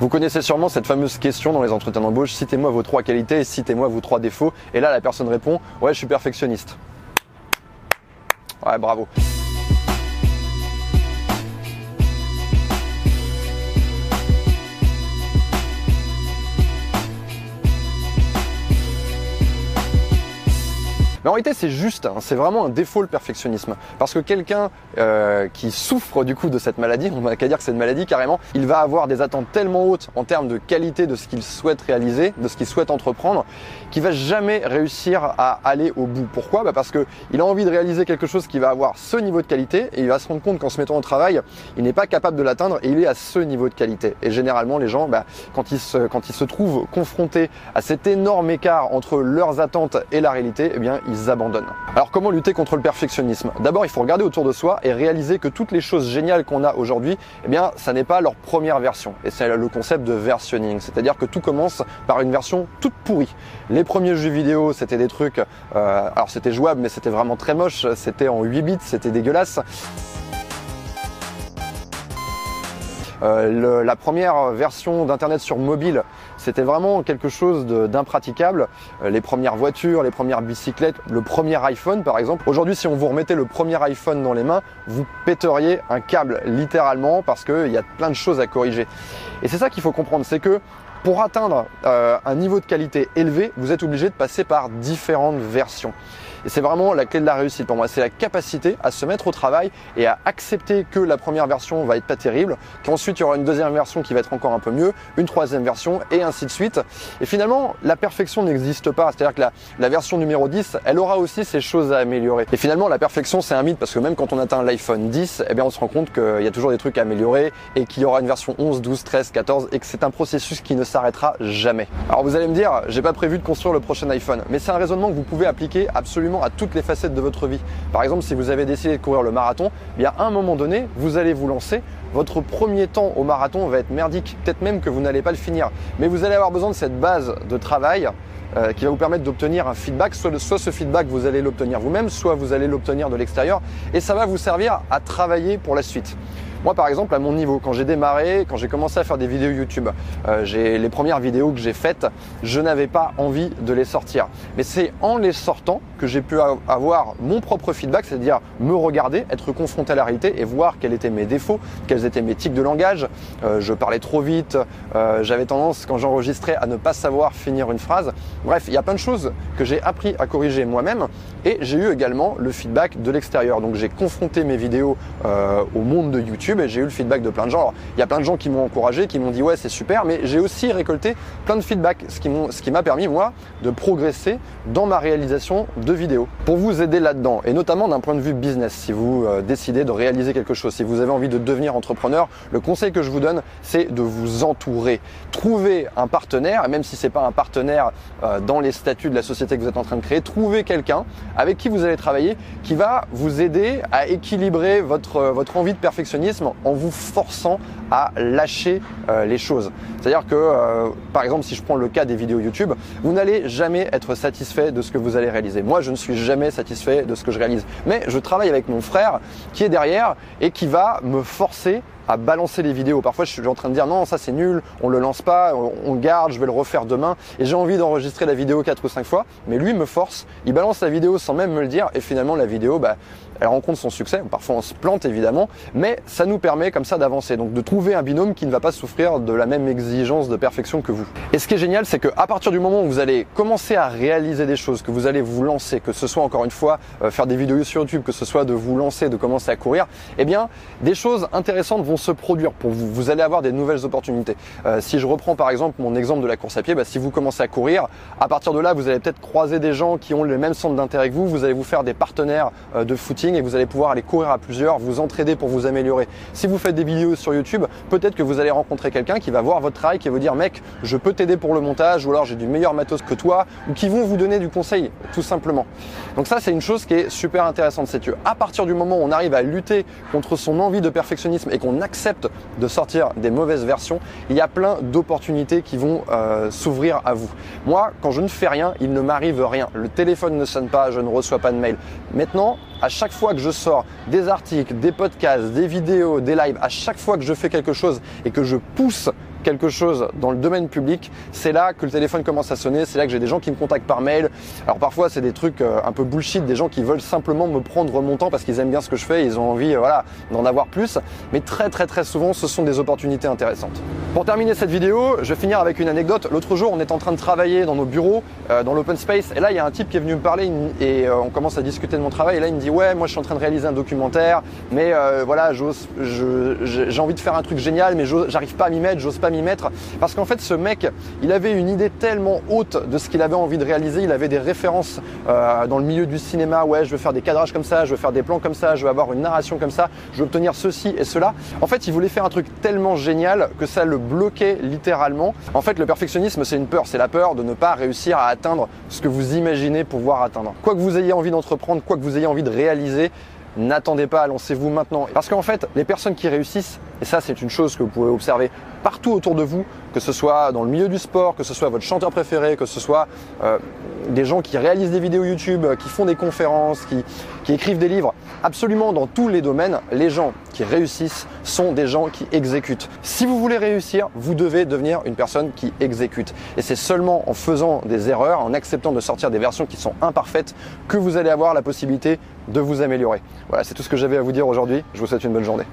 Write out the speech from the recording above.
Vous connaissez sûrement cette fameuse question dans les entretiens d'embauche, citez-moi vos trois qualités et citez-moi vos trois défauts. Et là, la personne répond, ouais, je suis perfectionniste. Ouais, bravo. Mais en réalité, c'est juste, hein, c'est vraiment un défaut le perfectionnisme. Parce que quelqu'un euh, qui souffre du coup de cette maladie, on va qu'à dire que c'est une maladie carrément, il va avoir des attentes tellement hautes en termes de qualité de ce qu'il souhaite réaliser, de ce qu'il souhaite entreprendre, qu'il va jamais réussir à aller au bout. Pourquoi? Bah Parce que il a envie de réaliser quelque chose qui va avoir ce niveau de qualité et il va se rendre compte qu'en se mettant au travail, il n'est pas capable de l'atteindre et il est à ce niveau de qualité. Et généralement, les gens, bah, quand, ils se, quand ils se trouvent confrontés à cet énorme écart entre leurs attentes et la réalité, eh bien, Alors comment lutter contre le perfectionnisme? D'abord, il faut regarder autour de soi et réaliser que toutes les choses géniales qu'on a aujourd'hui, eh bien, ça n'est pas leur première version. Et c'est le concept de versionning, c'est-à-dire que tout commence par une version toute pourrie. Les premiers jeux vidéo, c'était des trucs, euh, alors c'était jouable, mais c'était vraiment très moche. C'était en 8 bits, c'était dégueulasse. Euh, la première version d'Internet sur mobile, c'était vraiment quelque chose d'impraticable. Euh, les premières voitures, les premières bicyclettes, le premier iPhone par exemple. Aujourd'hui, si on vous remettait le premier iPhone dans les mains, vous péteriez un câble littéralement parce qu'il y a plein de choses à corriger. Et c'est ça qu'il faut comprendre, c'est que pour atteindre euh, un niveau de qualité élevé, vous êtes obligé de passer par différentes versions. Et c'est vraiment la clé de la réussite pour moi. C'est la capacité à se mettre au travail et à accepter que la première version va être pas terrible, qu'ensuite il y aura une deuxième version qui va être encore un peu mieux, une troisième version et ainsi de suite. Et finalement, la perfection n'existe pas. C'est-à-dire que la, la, version numéro 10, elle aura aussi ses choses à améliorer. Et finalement, la perfection, c'est un mythe parce que même quand on atteint l'iPhone 10, eh bien, on se rend compte qu'il y a toujours des trucs à améliorer et qu'il y aura une version 11, 12, 13, 14 et que c'est un processus qui ne s'arrêtera jamais. Alors vous allez me dire, j'ai pas prévu de construire le prochain iPhone, mais c'est un raisonnement que vous pouvez appliquer absolument à toutes les facettes de votre vie. Par exemple, si vous avez décidé de courir le marathon, eh bien à un moment donné, vous allez vous lancer. Votre premier temps au marathon va être merdique, peut-être même que vous n'allez pas le finir. Mais vous allez avoir besoin de cette base de travail euh, qui va vous permettre d'obtenir un feedback. Soit, soit ce feedback, vous allez l'obtenir vous-même, soit vous allez l'obtenir de l'extérieur. Et ça va vous servir à travailler pour la suite. Moi, par exemple, à mon niveau, quand j'ai démarré, quand j'ai commencé à faire des vidéos YouTube, euh, j'ai les premières vidéos que j'ai faites, je n'avais pas envie de les sortir. Mais c'est en les sortant que j'ai pu avoir mon propre feedback, c'est-à-dire me regarder, être confronté à la réalité et voir quels étaient mes défauts, quels étaient mes tics de langage. Euh, je parlais trop vite, euh, j'avais tendance, quand j'enregistrais, à ne pas savoir finir une phrase. Bref, il y a plein de choses que j'ai appris à corriger moi-même et j'ai eu également le feedback de l'extérieur. Donc j'ai confronté mes vidéos au monde de YouTube et j'ai eu le feedback de plein de gens. Alors, il y a plein de gens qui m'ont encouragé, qui m'ont dit ouais c'est super, mais j'ai aussi récolté plein de feedback, ce qui, ce m'a permis moi de progresser dans ma réalisation de vidéos. Pour vous aider là-dedans, et notamment d'un point de vue business, si vous euh, décidez de réaliser quelque chose, si vous avez envie de devenir entrepreneur, le conseil que je vous donne, c'est de vous entourer. Trouvez un partenaire, même si c'est pas un partenaire euh, dans les statuts de la société que vous êtes en train de créer, trouvez quelqu'un avec qui vous allez travailler qui va vous aider à équilibrer votre, euh, votre envie de perfectionnisme en vous forçant à lâcher euh, les choses. C'est-à-dire que, euh, par exemple, si je prends le cas des vidéos YouTube, vous n'allez jamais être satisfait de ce que vous allez réaliser. Moi, je ne suis jamais satisfait de ce que je réalise. Mais je travaille avec mon frère qui est derrière et qui va me forcer à balancer les vidéos. Parfois, je suis en train de dire non, ça c'est nul, on le lance pas, on, garde, je vais le refaire demain. Et j'ai envie d'enregistrer la vidéo quatre ou cinq fois, mais lui me force, il balance la vidéo sans même me le dire, et finalement la vidéo, bah, elle rencontre son succès. Parfois on se plante évidemment, mais ça nous permet comme ça d'avancer. Donc de trouver un binôme qui ne va pas souffrir de la même exigence de perfection que vous. Et ce qui est génial, c'est qu'à partir du moment où vous allez commencer à réaliser des choses, que vous allez vous lancer, que ce soit encore une fois euh, faire des vidéos sur YouTube, que ce soit de vous lancer, de commencer à courir, eh bien des choses intéressantes vont se produire pour vous. Vous allez avoir des nouvelles opportunités. Euh, si je reprends par exemple mon exemple de la course à pied, bah, si vous commencez à courir, à partir de là, vous allez peut-être croiser des gens qui ont le même centre d'intérêt que vous. Vous allez vous faire des partenaires euh, de footing et vous allez pouvoir aller courir à plusieurs, vous entraider pour vous améliorer. Si vous faites des vidéos sur YouTube, peut-être que vous allez rencontrer quelqu'un qui va voir votre travail, qui va vous dire mec, je peux t'aider pour le montage, ou alors j'ai du meilleur matos que toi, ou qui vont vous donner du conseil, tout simplement. Donc ça, c'est une chose qui est super intéressante, c'est que à partir du moment où on arrive à lutter contre son envie de perfectionnisme et qu'on accepte de sortir des mauvaises versions, il y a plein d'opportunités qui vont euh, s'ouvrir à vous. Moi, quand je ne fais rien, il ne m'arrive rien. Le téléphone ne sonne pas, je ne reçois pas de mail. Maintenant, à chaque fois que je sors des articles, des podcasts, des vidéos, des lives, à chaque fois que je fais quelque chose et que je pousse quelque chose dans le domaine public, c'est là que le téléphone commence à sonner, c'est là que j'ai des gens qui me contactent par mail. Alors parfois c'est des trucs euh, un peu bullshit, des gens qui veulent simplement me prendre mon temps parce qu'ils aiment bien ce que je fais, ils ont envie euh, voilà, d'en avoir plus. Mais très très très souvent ce sont des opportunités intéressantes. Pour terminer cette vidéo, je vais finir avec une anecdote. L'autre jour on est en train de travailler dans nos bureaux, euh, dans l'open space, et là il y a un type qui est venu me parler et on commence à discuter de mon travail et là il me dit ouais moi je suis en train de réaliser un documentaire, mais voilà j'ai envie de faire un truc génial mais j'arrive pas à m'y mettre, j'ose pas m'y mettre parce qu'en fait ce mec il avait une idée tellement haute de ce qu'il avait envie de réaliser, il avait des références euh, dans le milieu du cinéma, ouais je veux faire des cadrages comme ça, je veux faire des plans comme ça, je veux avoir une narration comme ça, je veux obtenir ceci et cela. En fait il voulait faire un truc tellement génial que ça le bloquait littéralement. En fait le perfectionnisme c'est une peur, c'est la peur de ne pas réussir à atteindre ce que vous imaginez pouvoir atteindre. Quoi que vous ayez envie d'entreprendre, quoi que vous ayez envie de réaliser, N'attendez pas, lancez-vous maintenant. Parce qu'en fait, les personnes qui réussissent, et ça c'est une chose que vous pouvez observer partout autour de vous, que ce soit dans le milieu du sport, que ce soit votre chanteur préféré, que ce soit euh, des gens qui réalisent des vidéos YouTube, qui font des conférences, qui écrivent des livres, absolument dans tous les domaines, les gens qui réussissent sont des gens qui exécutent. Si vous voulez réussir, vous devez devenir une personne qui exécute. Et c'est seulement en faisant des erreurs, en acceptant de sortir des versions qui sont imparfaites, que vous allez avoir la possibilité de vous améliorer. Voilà, c'est tout ce que j'avais à vous dire aujourd'hui. Je vous souhaite une bonne journée.